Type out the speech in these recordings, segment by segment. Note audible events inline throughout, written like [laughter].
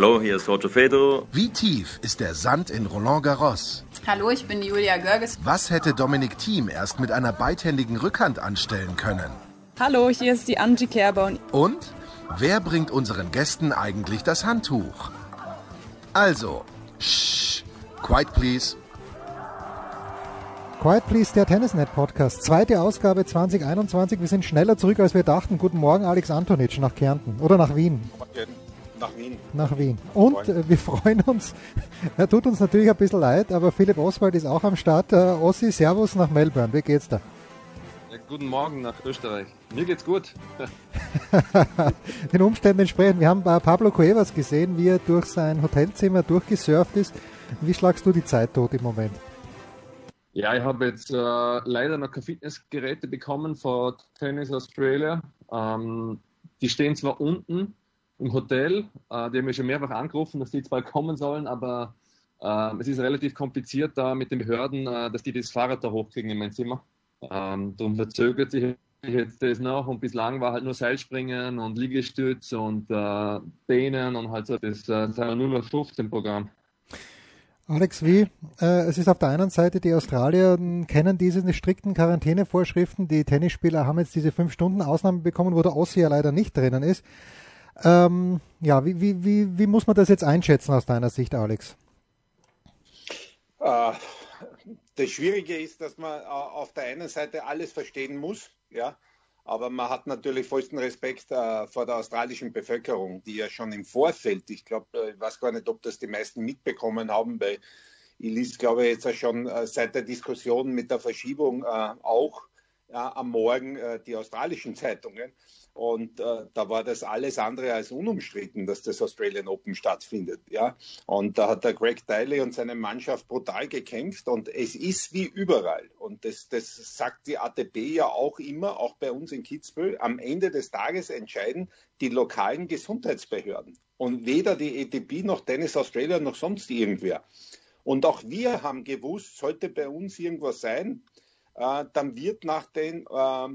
Hallo, hier ist Roger Federer. Wie tief ist der Sand in Roland Garros? Hallo, ich bin Julia Görges. Was hätte Dominik Thiem erst mit einer beidhändigen Rückhand anstellen können? Hallo, hier ist die Angie Kerber. Und wer bringt unseren Gästen eigentlich das Handtuch? Also, shh, quiet please. Quiet Please, der Tennisnet Podcast. Zweite Ausgabe 2021. Wir sind schneller zurück, als wir dachten. Guten Morgen, Alex Antonic nach Kärnten oder nach Wien. Nach Wien. Nach Wien. Und äh, wir freuen uns, er tut uns natürlich ein bisschen leid, aber Philipp Oswald ist auch am Start. Äh, Ossi, Servus nach Melbourne. Wie geht's da? Ja, guten Morgen nach Österreich. Mir geht's gut. [laughs] Den Umständen entsprechend. Wir haben äh, Pablo Cuevas gesehen, wie er durch sein Hotelzimmer durchgesurft ist. Wie schlagst du die Zeit tot im Moment? Ja, ich habe jetzt äh, leider noch keine Fitnessgeräte bekommen von Tennis Australia. Ähm, die stehen zwar unten im Hotel, äh, die haben mich schon mehrfach angerufen, dass die zwar kommen sollen, aber äh, es ist relativ kompliziert da mit den Behörden, äh, dass die das Fahrrad da hochkriegen in mein Zimmer. Ähm, darum verzögert sich jetzt das noch und bislang war halt nur Seilspringen und Liegestütz und äh, Dehnen und halt so das äh, 015 Programm. Alex, wie? Äh, es ist auf der einen Seite, die Australier kennen diese strikten Quarantänevorschriften. Die Tennisspieler haben jetzt diese fünf Stunden Ausnahme bekommen, wo der Ossi ja leider nicht drinnen ist. Ähm, ja, wie, wie, wie, wie muss man das jetzt einschätzen aus deiner Sicht, Alex? Äh, das Schwierige ist, dass man äh, auf der einen Seite alles verstehen muss, ja, aber man hat natürlich vollsten Respekt äh, vor der australischen Bevölkerung, die ja schon im Vorfeld, ich glaube, äh, ich weiß gar nicht, ob das die meisten mitbekommen haben, weil ich liest, glaube ich, jetzt schon äh, seit der Diskussion mit der Verschiebung äh, auch am Morgen die australischen Zeitungen. Und äh, da war das alles andere als unumstritten, dass das Australian Open stattfindet. Ja? Und da hat der Greg Diley und seine Mannschaft brutal gekämpft und es ist wie überall. Und das, das sagt die ATP ja auch immer, auch bei uns in Kitzbühel. Am Ende des Tages entscheiden die lokalen Gesundheitsbehörden. Und weder die ATP noch Tennis Australia noch sonst irgendwer. Und auch wir haben gewusst, sollte bei uns irgendwas sein, äh, dann wird nach den äh,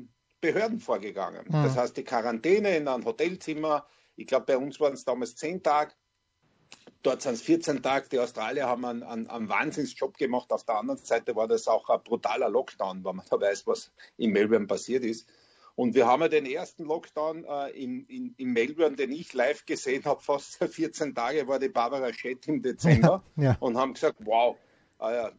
Behörden vorgegangen. Mhm. Das heißt, die Quarantäne in einem Hotelzimmer, ich glaube, bei uns waren es damals zehn Tage, dort sind es 14 Tage. Die Australier haben einen, einen, einen Wahnsinnsjob gemacht. Auf der anderen Seite war das auch ein brutaler Lockdown, weil man da weiß, was in Melbourne passiert ist. Und wir haben ja den ersten Lockdown äh, in, in, in, Melbourne, den ich live gesehen habe, fast [laughs] 14 Tage, war die Barbara Schett im Dezember ja, ja. und haben gesagt, wow, äh,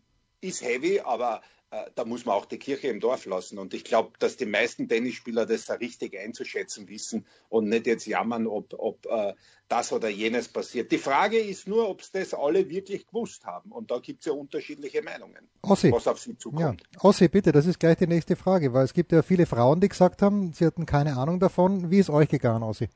ist heavy, aber da muss man auch die Kirche im Dorf lassen. Und ich glaube, dass die meisten Tennisspieler das da richtig einzuschätzen wissen und nicht jetzt jammern, ob, ob äh, das oder jenes passiert. Die Frage ist nur, ob es das alle wirklich gewusst haben. Und da gibt es ja unterschiedliche Meinungen, Ossi. was auf sie zukommt. Ja. Ossi, bitte, das ist gleich die nächste Frage, weil es gibt ja viele Frauen, die gesagt haben, sie hatten keine Ahnung davon. Wie ist euch gegangen, Ossi?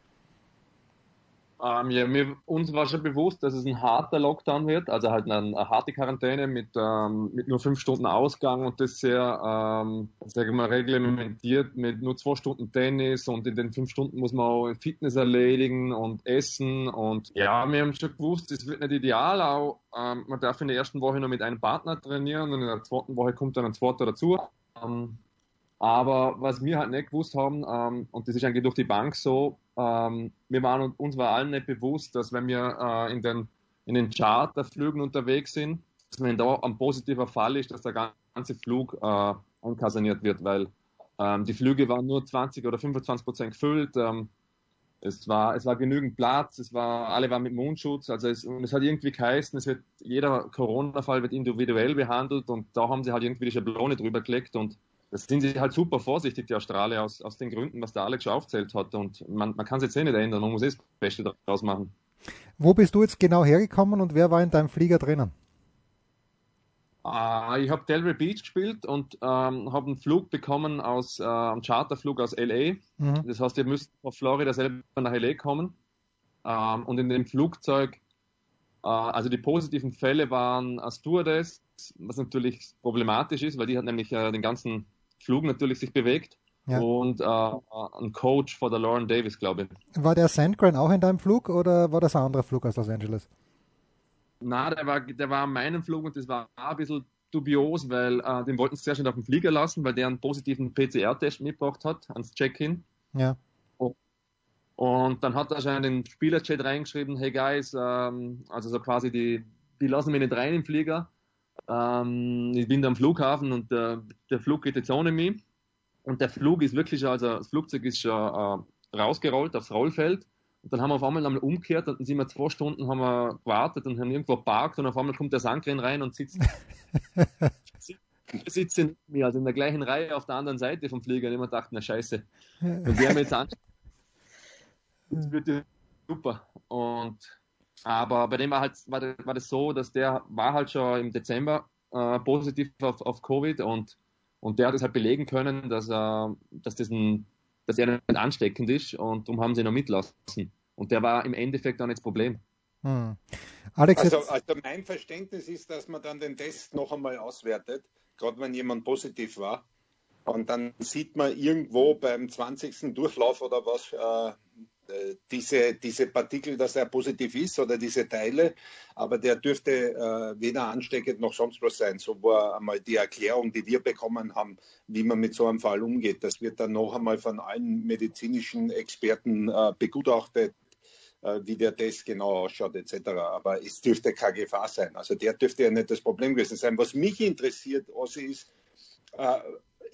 Ähm, ja, mir, uns war schon bewusst, dass es ein harter Lockdown wird, also halt eine, eine harte Quarantäne mit, ähm, mit nur fünf Stunden Ausgang und das sehr, ähm, sagen wir, reglementiert mit nur zwei Stunden Tennis und in den fünf Stunden muss man auch Fitness erledigen und essen und ja, wir haben schon gewusst, es wird nicht ideal, auch ähm, man darf in der ersten Woche nur mit einem Partner trainieren und in der zweiten Woche kommt dann ein zweiter dazu. Ähm, aber was wir halt nicht gewusst haben, ähm, und das ist eigentlich durch die Bank so, ähm, wir waren uns war allen nicht bewusst, dass wenn wir äh, in den, in den Charterflügen unterwegs sind, dass wenn da ein positiver Fall ist, dass der ganze Flug äh, einkaserniert wird, weil ähm, die Flüge waren nur 20 oder 25 Prozent gefüllt. Ähm, es war, es war genügend Platz, es war, alle waren mit Mundschutz, also es, und es hat irgendwie geheißen, es wird, jeder Corona-Fall wird individuell behandelt und da haben sie halt irgendwie die Schablone drüber gelegt und das sind sie halt super vorsichtig, die Australier, aus, aus den Gründen, was der Alex schon aufzählt hat. Und man, man kann es jetzt eh nicht ändern, man muss eh das Beste daraus machen. Wo bist du jetzt genau hergekommen und wer war in deinem Flieger drinnen? Uh, ich habe Delray Beach gespielt und ähm, habe einen Flug bekommen aus äh, einen Charterflug aus LA. Mhm. Das heißt, ihr müsst auf Florida selber nach LA kommen. Ähm, und in dem Flugzeug, äh, also die positiven Fälle waren Stewardess, was natürlich problematisch ist, weil die hat nämlich äh, den ganzen Flug natürlich sich bewegt. Ja. Und äh, ein Coach von der Lauren Davis, glaube ich. War der Sandgren auch in deinem Flug oder war das ein anderer Flug aus Los Angeles? Na, der war, der war an meinem Flug und das war ein bisschen dubios, weil äh, den wollten sie sehr schnell auf den Flieger lassen, weil der einen positiven PCR-Test mitgebracht hat ans Check-in. Ja. Und dann hat er schon in den Spielerchat reingeschrieben, hey guys, ähm, also so quasi die, die lassen mich nicht rein im Flieger. Ähm, ich bin da am Flughafen und der, der Flug geht jetzt ohne mich. Und der Flug ist wirklich, also das Flugzeug ist schon äh, rausgerollt aufs Rollfeld. Und dann haben wir auf einmal einmal umgekehrt und dann sind wir zwei Stunden haben wir gewartet und haben irgendwo parkt und auf einmal kommt der Sankren rein und sitzt, [laughs] sitzt in mir, also in der gleichen Reihe auf der anderen Seite vom Flieger. Und ich mir dachte, na scheiße. Und wir haben jetzt an, [laughs] das wird super. Und aber bei dem war halt war, war das so, dass der war halt schon im Dezember äh, positiv auf, auf Covid und und der hat es halt belegen können, dass er, dass das ein, dass er nicht ansteckend ist und darum haben sie ihn noch mitlassen. Und der war im Endeffekt auch nicht das Problem. Hm. Alex, also, also mein Verständnis ist, dass man dann den Test noch einmal auswertet, gerade wenn jemand positiv war. Und dann sieht man irgendwo beim 20. Durchlauf oder was, äh, äh, diese, diese Partikel, dass er positiv ist oder diese Teile, aber der dürfte äh, weder ansteckend noch sonst was sein. So war einmal die Erklärung, die wir bekommen haben, wie man mit so einem Fall umgeht. Das wird dann noch einmal von allen medizinischen Experten äh, begutachtet äh, wie der Test genau ausschaut etc. Aber es dürfte keine Gefahr sein. Also der dürfte ja nicht das Problem gewesen sein. Was mich interessiert, Ossi, ist, äh,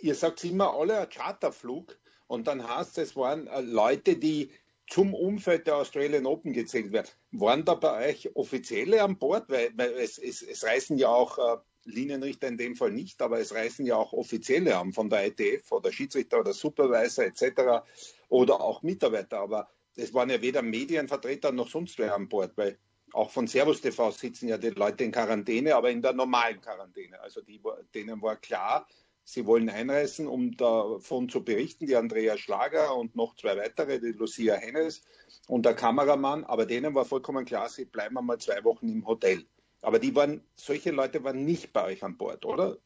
ihr sagt immer alle ein Charterflug und dann heißt es, es waren äh, Leute, die zum Umfeld der Australian Open gezählt werden. Waren da bei euch Offizielle an Bord? Weil, weil es, es, es, reisen ja auch äh, Linienrichter in dem Fall nicht, aber es reisen ja auch Offizielle an von der ITF oder Schiedsrichter oder Supervisor etc. oder auch Mitarbeiter. Aber es waren ja weder Medienvertreter noch sonst wer an Bord, weil auch von Servus TV sitzen ja die Leute in Quarantäne, aber in der normalen Quarantäne. Also die, denen war klar, Sie wollen einreisen, um davon zu berichten, die Andrea Schlager und noch zwei weitere, die Lucia Hennes und der Kameramann. Aber denen war vollkommen klar, sie bleiben einmal zwei Wochen im Hotel. Aber die waren, solche Leute waren nicht bei euch an Bord, oder?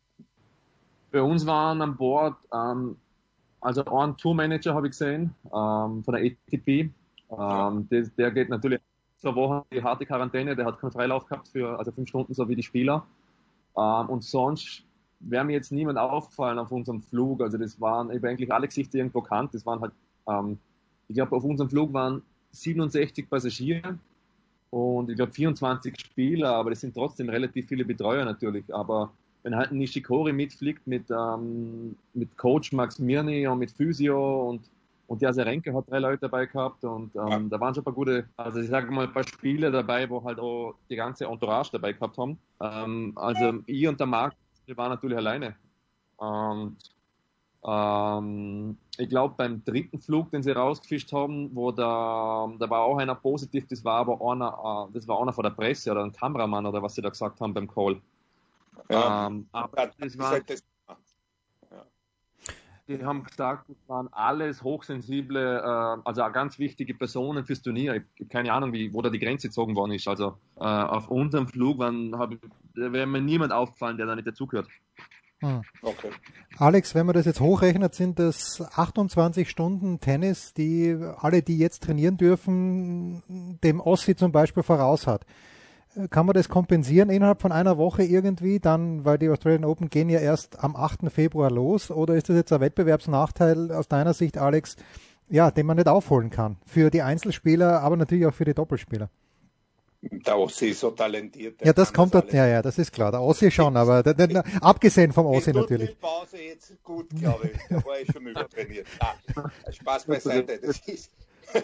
Bei uns waren an Bord, ähm, also ein Tourmanager habe ich gesehen, ähm, von der ATP. Ähm, der, der, geht natürlich zur Woche die harte Quarantäne, der hat keinen Freilauf gehabt für also fünf Stunden, so wie die Spieler. Ähm, und sonst wäre mir jetzt niemand aufgefallen auf unserem Flug. Also das waren, ich habe eigentlich alle Gesichter irgendwo kannt. Das waren halt, ähm, ich glaube, auf unserem Flug waren 67 Passagiere und ich glaube 24 Spieler, aber das sind trotzdem relativ viele Betreuer natürlich. Aber wenn halt ein Nishikori mitfliegt mit, ähm, mit Coach Max Mirny und mit Physio und und der Serenke hat drei Leute dabei gehabt und ähm, ja. da waren schon ein paar gute, also ich sage mal ein paar Spiele dabei, wo halt auch die ganze Entourage dabei gehabt haben. Ähm, also ich und der Marc wir waren natürlich alleine. Und ähm, ich glaube, beim dritten Flug, den sie rausgefischt haben, wo da, da war auch einer positiv, das war aber einer, äh, das war einer von der Presse oder ein Kameramann oder was sie da gesagt haben beim Call. Ja, ähm, aber das war, halt das, die haben gesagt, das waren alles hochsensible, äh, also ganz wichtige Personen fürs Turnier. Ich habe keine Ahnung, wie, wo da die Grenze gezogen worden ist. Also äh, auf unserem Flug waren, hab, wäre mir niemand aufgefallen, der da nicht dazugehört. Hm. Okay. Alex, wenn man das jetzt hochrechnet, sind das 28 Stunden Tennis, die alle, die jetzt trainieren dürfen, dem Ossi zum Beispiel voraus hat. Kann man das kompensieren innerhalb von einer Woche irgendwie, dann, weil die Australian Open gehen ja erst am 8. Februar los, oder ist das jetzt ein Wettbewerbsnachteil aus deiner Sicht, Alex, ja, den man nicht aufholen kann? Für die Einzelspieler, aber natürlich auch für die Doppelspieler. Der Ossi ist so talentiert. Ja, das kommt, das ja, ja, das ist klar. Der Ossi schon, aber der, der, abgesehen vom Ossi natürlich. Die Pause jetzt gut, glaube ich. Da war ich schon übertrainiert. Ah, Spaß beiseite. Das ist, [laughs] äh,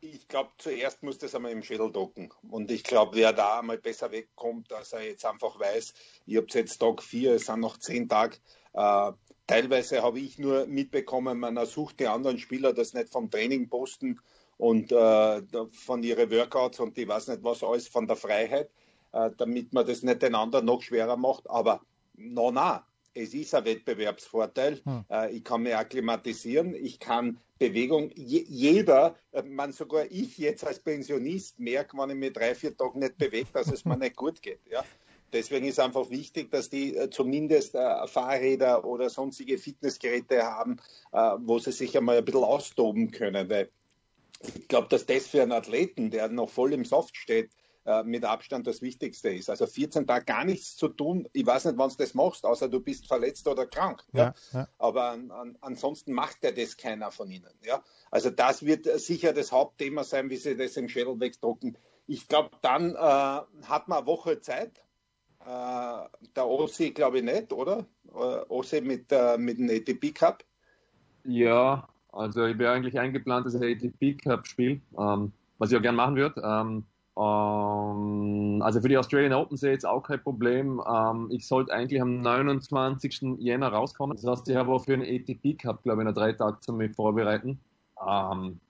ich glaube, zuerst muss das einmal im Schädel docken. Und ich glaube, wer da einmal besser wegkommt, dass er jetzt einfach weiß, ich habe jetzt Tag vier, es sind noch zehn Tage. Äh, teilweise habe ich nur mitbekommen, man ersucht die anderen Spieler das nicht vom Training posten und äh, von ihren Workouts und ich weiß nicht was alles von der Freiheit, äh, damit man das nicht den anderen noch schwerer macht. Aber no, na, es ist ein Wettbewerbsvorteil. Hm. Äh, ich kann mich akklimatisieren, ich kann Bewegung, jeder, äh, man sogar ich jetzt als Pensionist merke, wenn ich mich drei, vier Tage nicht bewege, dass es mir [laughs] nicht gut geht. Ja? Deswegen ist einfach wichtig, dass die äh, zumindest äh, Fahrräder oder sonstige Fitnessgeräte haben, äh, wo sie sich einmal ein bisschen austoben können. Weil ich glaube, dass das für einen Athleten, der noch voll im Soft steht, äh, mit Abstand das Wichtigste ist. Also 14 Tage gar nichts zu tun. Ich weiß nicht, wann du das machst, außer du bist verletzt oder krank. Ja, ja. ja. Aber an, an, ansonsten macht ja das keiner von ihnen. Ja. Also das wird sicher das Hauptthema sein, wie sie das im Schädel wegdrucken. Ich glaube, dann äh, hat man eine Woche Zeit. Äh, der Ossi glaube ich nicht, oder? Äh, Ossi mit, äh, mit dem ATP Cup. Ja, also ich wäre eigentlich eingeplant, dass ich ATP Cup spiele, ähm, was ich auch gerne machen würde. Ähm, ähm, also für die Australian Open sehe ich jetzt auch kein Problem. Ähm, ich sollte eigentlich am 29. Jänner rauskommen. Das heißt, ich habe auch für einen ATP Cup, glaube ich, noch drei Tage zu mich vorbereiten. Ähm,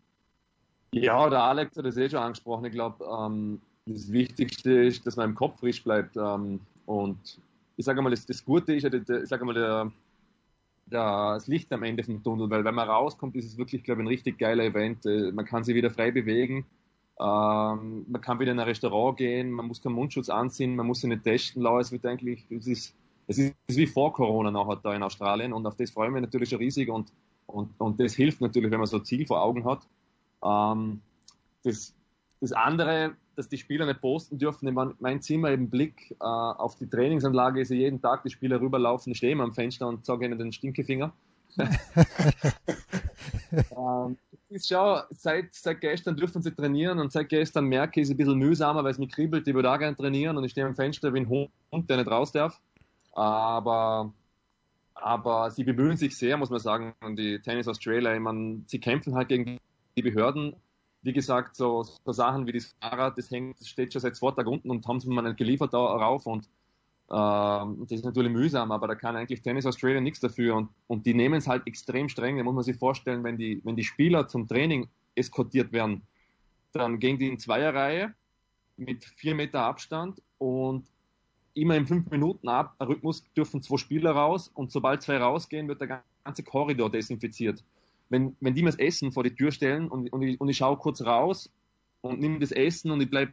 ja, der Alex hat das eh schon angesprochen. Ich glaube, das Wichtigste ist, dass man im Kopf frisch bleibt. Und ich sage mal, das, das Gute ist ich sage mal, der, der, das Licht am Ende vom Tunnel, weil wenn man rauskommt, ist es wirklich, glaube ich, ein richtig geiler Event. Äh, man kann sich wieder frei bewegen. Ähm, man kann wieder in ein Restaurant gehen, man muss keinen Mundschutz anziehen, man muss sich nicht testen lassen. Es wird eigentlich, es ist, es ist wie vor Corona nachher da in Australien und auf das freuen wir natürlich schon riesig und, und, und das hilft natürlich, wenn man so ein Ziel vor Augen hat. Ähm, das, das andere, dass die Spieler nicht posten dürfen, in mein Zimmer im Blick äh, auf die Trainingsanlage ist ja jeden Tag, die Spieler rüberlaufen, stehen am Fenster und zeigen ihnen den Stinkefinger. [laughs] [laughs] ähm, ist schon, seit, seit gestern dürfen sie trainieren und seit gestern merke ich, es ein bisschen mühsamer, weil es mich kribbelt, ich würde auch gerne trainieren und ich stehe am Fenster wie ein Hund, der nicht raus darf. Aber, aber sie bemühen sich sehr, muss man sagen, und die Tennis Australia, ich meine, sie kämpfen halt gegen die Behörden. Wie gesagt, so, so Sachen wie das Fahrrad, das hängt, das steht schon seit zwei Tagen unten und haben sie mir nicht geliefert darauf und ähm, das ist natürlich mühsam, aber da kann eigentlich Tennis Australia nichts dafür und, und die nehmen es halt extrem streng. Da muss man sich vorstellen, wenn die, wenn die Spieler zum Training eskortiert werden, dann gehen die in Zweierreihe mit vier Meter Abstand und immer im fünf Minuten Rhythmus dürfen zwei Spieler raus und sobald zwei rausgehen, wird der ganze Korridor desinfiziert. Wenn, wenn die mir das Essen vor die Tür stellen und, und, ich, und ich schaue kurz raus und nehme das Essen und ich bleibe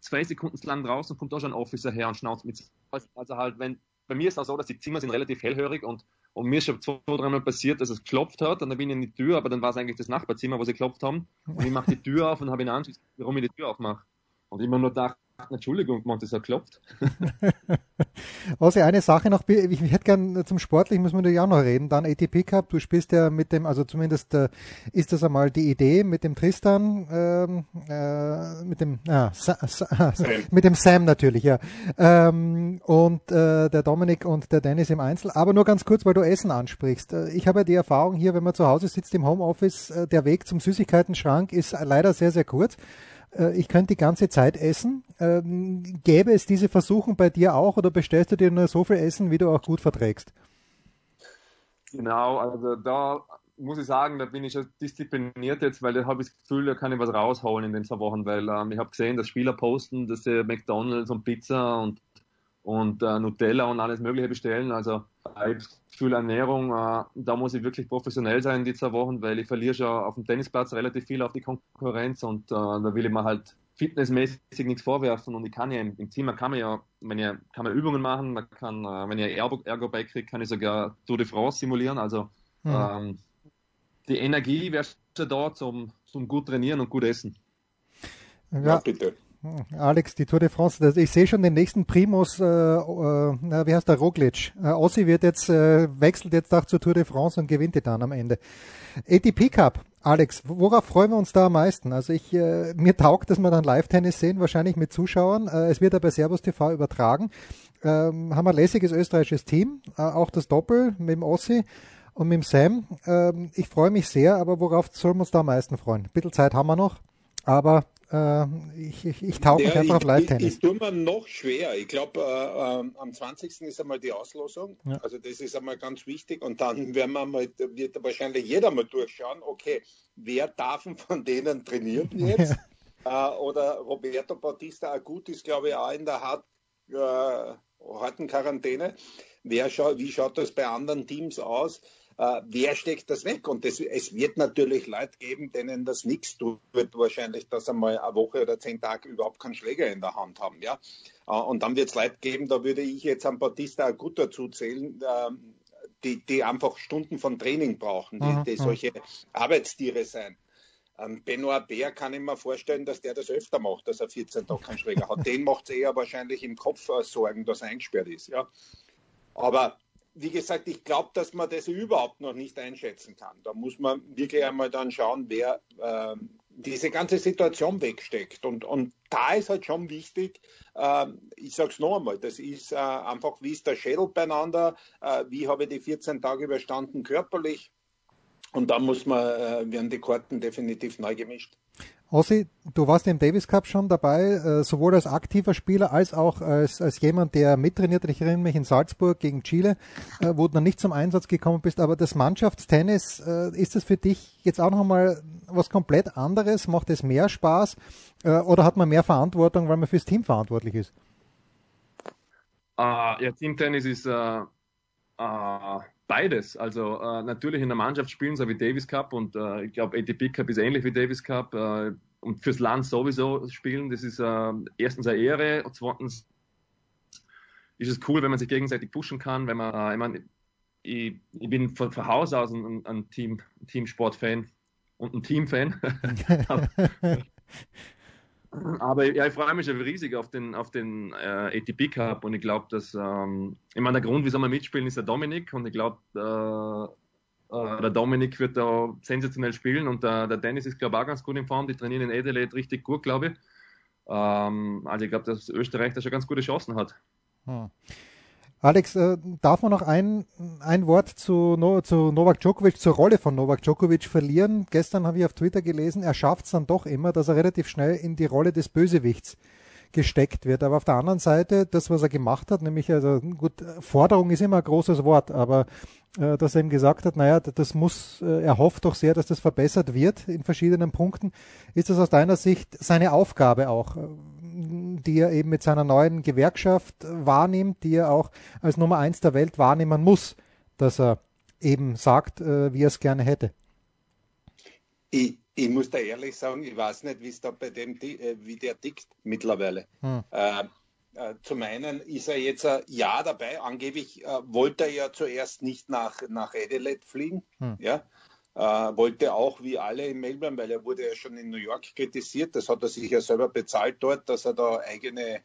zwei Sekunden lang draußen kommt da schon ein Officer her und schnauzt mit. Also halt, wenn, bei mir ist es auch so, dass die Zimmer sind relativ hellhörig und, und mir ist schon zwei, dreimal passiert, dass es geklopft hat und dann bin ich in die Tür, aber dann war es eigentlich das Nachbarzimmer, wo sie geklopft haben und ich mache die Tür auf und habe ihn anschließend, warum ich die Tür aufmache. Und ich mir nur gedacht, Entschuldigung, man, das hat klopft. [laughs] Also eine Sache noch, ich hätte gern zum Sportlichen müssen wir natürlich auch noch reden. Dann ATP Cup, du spielst ja mit dem, also zumindest äh, ist das einmal die Idee mit dem Tristan, ähm, äh, mit dem, ah, Sa, Sa, mit dem Sam natürlich, ja. Ähm, und äh, der Dominik und der Dennis im Einzel. Aber nur ganz kurz, weil du Essen ansprichst. Äh, ich habe ja die Erfahrung hier, wenn man zu Hause sitzt im Homeoffice, äh, der Weg zum Süßigkeiten-Schrank ist leider sehr, sehr kurz. Äh, ich könnte die ganze Zeit essen. Ähm, gäbe es diese Versuchung bei dir auch oder bestellst du dir nur so viel Essen, wie du auch gut verträgst? Genau, also da muss ich sagen, da bin ich diszipliniert jetzt, weil da habe ich das Gefühl, da kann ich was rausholen in den zwei Wochen, weil ähm, ich habe gesehen, dass Spieler posten, dass sie McDonalds und Pizza und und äh, Nutella und alles Mögliche bestellen. Also äh, viel Ernährung, äh, da muss ich wirklich professionell sein die zwei Wochen, weil ich verliere schon auf dem Tennisplatz relativ viel auf die Konkurrenz und äh, da will ich mir halt fitnessmäßig nichts vorwerfen und ich kann ja im, im Zimmer kann man ja, wenn ihr kann man Übungen machen, man kann, äh, wenn ihr Ergo, Ergo beikriegt, kann ich sogar Tour de France simulieren. Also mhm. ähm, die Energie wäre schon da zum, zum gut trainieren und gut essen. Ja, ja bitte. Alex, die Tour de France, ich sehe schon den nächsten Primus, äh, äh, wie heißt der, Roglic. Äh, Ossi wird jetzt, äh, wechselt jetzt auch zur Tour de France und gewinnt die dann am Ende. ATP Cup, Alex, worauf freuen wir uns da am meisten? Also ich, äh, mir taugt, dass wir dann Live-Tennis sehen, wahrscheinlich mit Zuschauern. Äh, es wird ja bei Servus TV übertragen. Ähm, haben ein lässiges österreichisches Team, äh, auch das Doppel mit dem Ossi und mit dem Sam. Ähm, ich freue mich sehr, aber worauf sollen wir uns da am meisten freuen? Ein bisschen Zeit haben wir noch, aber äh, ich, ich, ich tauge mich einfach auf Live-Tennis. Ich, ich tue mir noch schwer. Ich glaube, äh, äh, am 20. ist einmal die Auslosung. Ja. Also das ist einmal ganz wichtig. Und dann werden wir mal, wird wahrscheinlich jeder mal durchschauen, okay, wer darf von denen trainieren [laughs] jetzt? Ja. Äh, oder Roberto Bautista Agut ist, glaube ich, auch in der hart, äh, harten Quarantäne. Wer schaut, wie schaut das bei anderen Teams aus? äh, wer steckt das weg? Und das, es wird natürlich Leute geben, denen das nichts tut, wird wahrscheinlich, dass einmal eine Woche oder zehn Tage überhaupt keinen Schläger in der Hand haben. Ja? Äh, und dann wird es Leute geben, da würde ich jetzt am Batista gut dazu zählen, äh, die, die einfach Stunden von Training brauchen, die, die solche Arbeitstiere sein. Ähm, Benoit Bär kann ich mir vorstellen, dass der das öfter macht, dass er 14 Tage keinen Schläger hat. [laughs] Den macht es eher wahrscheinlich im Kopf äh, Sorgen, dass er eingesperrt ist. Ja. Aber wie gesagt, ich glaube, dass man das überhaupt noch nicht einschätzen kann. Da muss man wirklich einmal dann schauen, wer äh, diese ganze Situation wegsteckt. Und, und da ist halt schon wichtig, äh, ich sage es noch einmal, das ist äh, einfach, wie ist der Schädel beieinander, äh, wie habe ich die 14 Tage überstanden körperlich. Und da muss man, äh, werden die Karten definitiv neu gemischt. Ossi, du warst im Davis Cup schon dabei, äh, sowohl als aktiver Spieler als auch als, als jemand, der mittrainiert. Ich erinnere mich in Salzburg gegen Chile, äh, wo du dann nicht zum Einsatz gekommen bist. Aber das Mannschaftstennis, äh, ist das für dich jetzt auch noch mal was komplett anderes? Macht es mehr Spaß? Oder hat man mehr Verantwortung, weil man fürs Team verantwortlich ist? Uh, ja, Teamtennis ist uh, uh, beides. Also äh, natürlich in der Mannschaft spielen, so wie Davis Cup und äh, ich glaube ATP Cup ist ähnlich wie Davis Cup äh, und fürs Land sowieso spielen, das ist äh, erstens eine Ehre und zweitens ist es cool, wenn man sich gegenseitig pushen kann, wenn man, äh, ich, mein, ich, ich bin von, von Haus aus ein, ein Team, Teamsport-Fan und ein Team-Fan. [laughs] [laughs] [laughs] Aber ja, ich freue mich schon riesig auf den, auf den äh, ATP Cup und ich glaube, dass, ähm, ich meine, der Grund, wieso wir mitspielen, ist der Dominik und ich glaube, äh, äh, der Dominik wird da sensationell spielen und der, der Dennis ist, glaube ich, auch ganz gut in Form. Die trainieren in Adelaide richtig gut, glaube ich. Ähm, also ich glaube, dass Österreich da schon ganz gute Chancen hat. Hm. Alex, äh, darf man noch ein, ein Wort zu, no, zu Novak Djokovic, zur Rolle von Novak Djokovic verlieren? Gestern habe ich auf Twitter gelesen, er schafft es dann doch immer, dass er relativ schnell in die Rolle des Bösewichts gesteckt wird. Aber auf der anderen Seite, das, was er gemacht hat, nämlich, also gut, Forderung ist immer ein großes Wort, aber äh, dass er ihm gesagt hat, naja, das muss, äh, er hofft doch sehr, dass das verbessert wird in verschiedenen Punkten. Ist das aus deiner Sicht seine Aufgabe auch? Die er eben mit seiner neuen Gewerkschaft wahrnimmt, die er auch als Nummer eins der Welt wahrnehmen muss, dass er eben sagt, äh, wie er es gerne hätte. Ich, ich, muss da ehrlich sagen, ich weiß nicht, wie es da bei dem, äh, wie der tickt mittlerweile. Hm. Äh, äh, zum einen ist er jetzt ein Jahr dabei. Angeblich äh, wollte er ja zuerst nicht nach, nach Adelaide fliegen. Hm. Ja? Äh, wollte auch wie alle in Melbourne, weil er wurde ja schon in New York kritisiert. Das hat er sich ja selber bezahlt dort, dass er da eigene,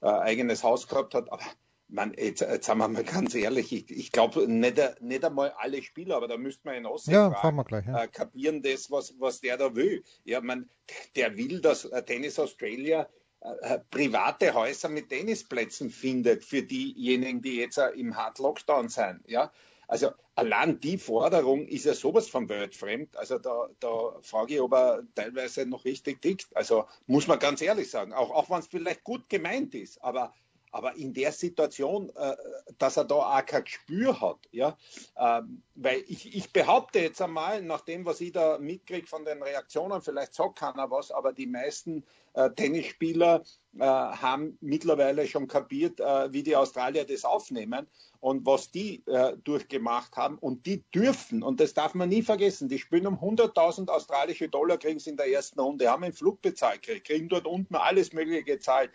äh, eigenes Haus gehabt hat. Aber man, jetzt, jetzt sagen wir mal ganz ehrlich, ich, ich glaube nicht, nicht einmal alle Spieler, aber da müsste man in Ossi ja, fragen, wir gleich, ja. äh, kapieren das, was, was der da will. Ja, man, der will, dass Tennis Australia äh, private Häuser mit Tennisplätzen findet für diejenigen, die jetzt äh, im Hard Lockdown sind. Ja, also allein die Forderung ist ja sowas von weltfremd. Also da, da frage ich, ob er teilweise noch richtig tickt. Also muss man ganz ehrlich sagen, auch, auch wenn es vielleicht gut gemeint ist, aber aber in der Situation, äh, dass er da auch kein Gespür hat, ja, ähm, weil ich, ich behaupte jetzt einmal, nach dem, was ich da mitkriege von den Reaktionen, vielleicht sagt keiner was, aber die meisten äh, Tennisspieler äh, haben mittlerweile schon kapiert, äh, wie die Australier das aufnehmen und was die äh, durchgemacht haben. Und die dürfen, und das darf man nie vergessen, die spielen um 100.000 australische Dollar, kriegen sie in der ersten Runde, haben einen Flug bezahlt, kriegen dort unten alles Mögliche gezahlt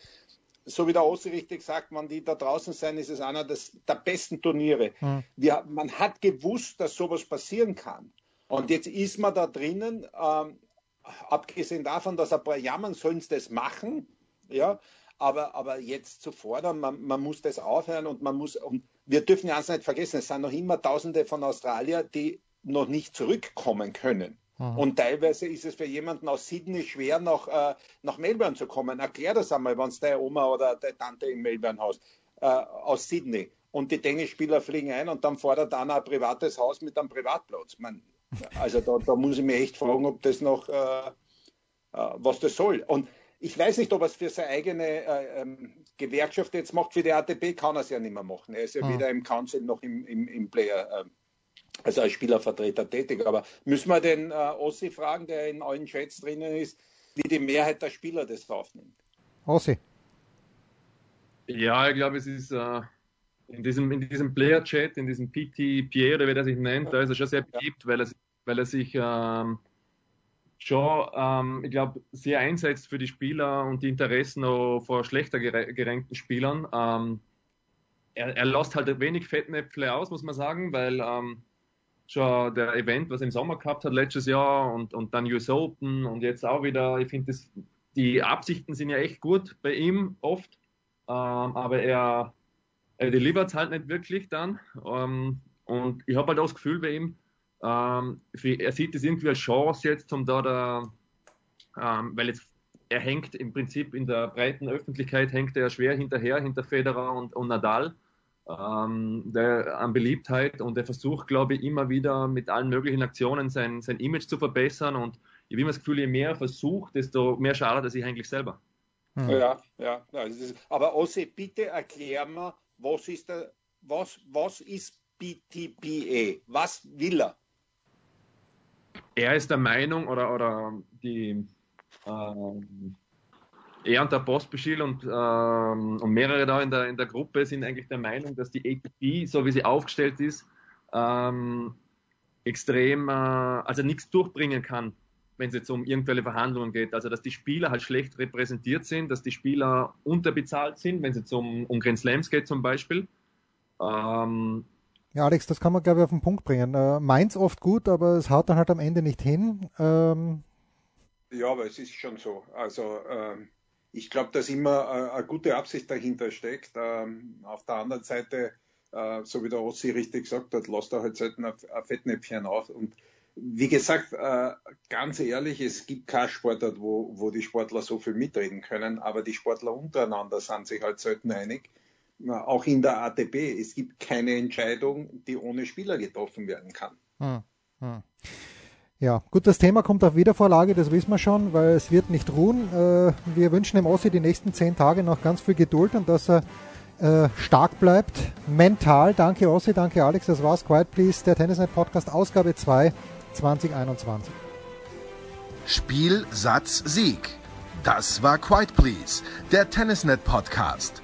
so wie der Ossi richtig sagt, wenn die da draußen sein, ist es einer des, der besten Turniere. Mhm. Wir, man hat gewusst, dass sowas passieren kann. Und jetzt ist man da drinnen, ähm, abgesehen davon, dass ein paar jammern, sollen sie das machen, ja, aber, aber jetzt zu fordern, man, man muss das aufhören und man muss, und wir dürfen ja eins nicht vergessen, es sind noch immer Tausende von Australier, die noch nicht zurückkommen können. Mhm. Und teilweise ist es für jemanden aus Sydney schwer, nach, äh, nach Melbourne zu kommen. Erklär das einmal, wenn es deine Oma oder deine Tante in Melbourne hast, äh, aus Sydney. Und die Tennisspieler fliegen ein und dann fordert einer ein privates Haus mit einem Privatplatz. Man, also da, da, muss ich mir echt fragen, ob das noch, äh, äh was das soll. Und ich weiß nicht, ob er es für seine eigene äh, ähm, Gewerkschaft jetzt macht. Für die ATP kann er es ja nicht mehr machen. Er ist ja mhm. weder im Council noch im, im, im Player äh, also als Spielervertreter tätig. Aber müssen wir den äh, Ossi fragen, der in allen Chats drinnen ist, wie die Mehrheit der Spieler das aufnimmt? Ossi. Ja, ich glaube, es ist, äh, in diesem, in diesem Player-Chat, in diesem PTPA oder wie der sich nennt, da ist er schon sehr beliebt, weil er, weil er sich ähm, schon, ähm, ich glaube, sehr einsetzt für die Spieler und die Interessen auch vor schlechter gerenkten Spielern. Ähm, er, er lässt halt wenig Fettnäpfle aus, muss man sagen, weil ähm, schon der Event, was er im Sommer gehabt hat letztes Jahr und, und dann US Open und jetzt auch wieder, ich finde, die Absichten sind ja echt gut bei ihm oft, ähm, aber er, er delivert halt nicht wirklich dann. Ähm, und ich habe halt auch das Gefühl bei ihm, ähm, er sieht es irgendwie als Chance jetzt, um da, da ähm, weil jetzt er hängt im Prinzip in der breiten Öffentlichkeit hängt er schwer hinterher, hinter Federer und, und Nadal ähm, der, an Beliebtheit und er versucht, glaube ich, immer wieder mit allen möglichen Aktionen sein, sein Image zu verbessern und ich habe immer das Gefühl, je mehr er versucht, desto mehr schadet er sich eigentlich selber. Hm. Ja, ja. aber Ossi, bitte erklär mir, was ist, der, was, was ist BTPA? Was will er? Er ist der Meinung oder, oder die ähm, er und der Postbeschil und, ähm, und mehrere da in der, in der Gruppe sind eigentlich der Meinung, dass die ATP, so wie sie aufgestellt ist, ähm, extrem, äh, also nichts durchbringen kann, wenn es jetzt um irgendwelche Verhandlungen geht. Also dass die Spieler halt schlecht repräsentiert sind, dass die Spieler unterbezahlt sind, wenn es jetzt um, um Grand Slams geht zum Beispiel. Ähm, ja, Alex, das kann man, glaube ich, auf den Punkt bringen. Äh, meint's oft gut, aber es haut dann halt am Ende nicht hin. Ähm, ja, aber es ist schon so. Also ähm, ich glaube, dass immer äh, eine gute Absicht dahinter steckt. Ähm, auf der anderen Seite, äh, so wie der Ossi richtig gesagt hat, lasst er halt selten ein, Fettnäpfchen auf. Und wie gesagt, äh, ganz ehrlich, es gibt keinen Sportart, wo, wo die Sportler so viel mitreden können, aber die Sportler untereinander sind sich halt selten einig. Auch in der ATP. Es gibt keine Entscheidung, die ohne Spieler getroffen werden kann. Hm, hm. Ja, gut, das Thema kommt auf Wiedervorlage, das wissen wir schon, weil es wird nicht ruhen. Äh, wir wünschen dem Ossi die nächsten zehn Tage noch ganz viel Geduld und dass er äh, stark bleibt, mental. Danke Ossi, danke Alex, das war's. Quiet Please, der Tennisnet Podcast, Ausgabe 2, 2021. Spiel, Satz, Sieg. Das war Quiet Please, der Tennisnet Podcast